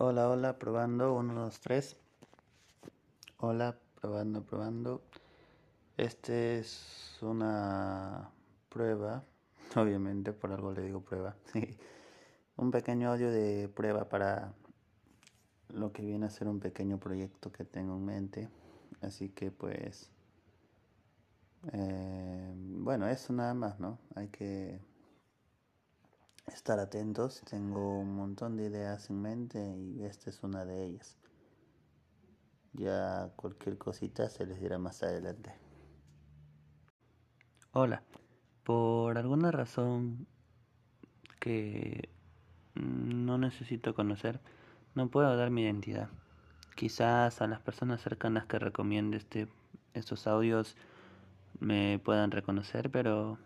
Hola, hola, probando, 1, 2, 3. Hola, probando, probando. Este es una prueba, obviamente por algo le digo prueba. un pequeño audio de prueba para lo que viene a ser un pequeño proyecto que tengo en mente. Así que pues, eh, bueno, eso nada más, ¿no? Hay que estar atentos. Tengo un montón de ideas en mente y esta es una de ellas. Ya cualquier cosita se les dirá más adelante. Hola, por alguna razón que no necesito conocer, no puedo dar mi identidad. Quizás a las personas cercanas que recomiende este, estos audios me puedan reconocer, pero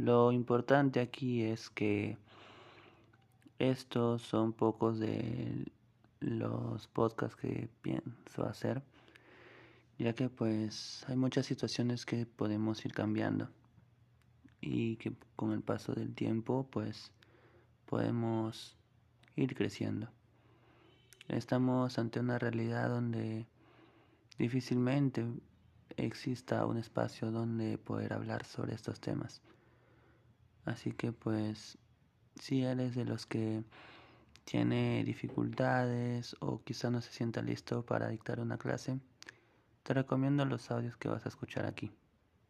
lo importante aquí es que estos son pocos de los podcasts que pienso hacer, ya que pues hay muchas situaciones que podemos ir cambiando y que con el paso del tiempo pues podemos ir creciendo. Estamos ante una realidad donde difícilmente exista un espacio donde poder hablar sobre estos temas. Así que pues si eres de los que tiene dificultades o quizá no se sienta listo para dictar una clase, te recomiendo los audios que vas a escuchar aquí.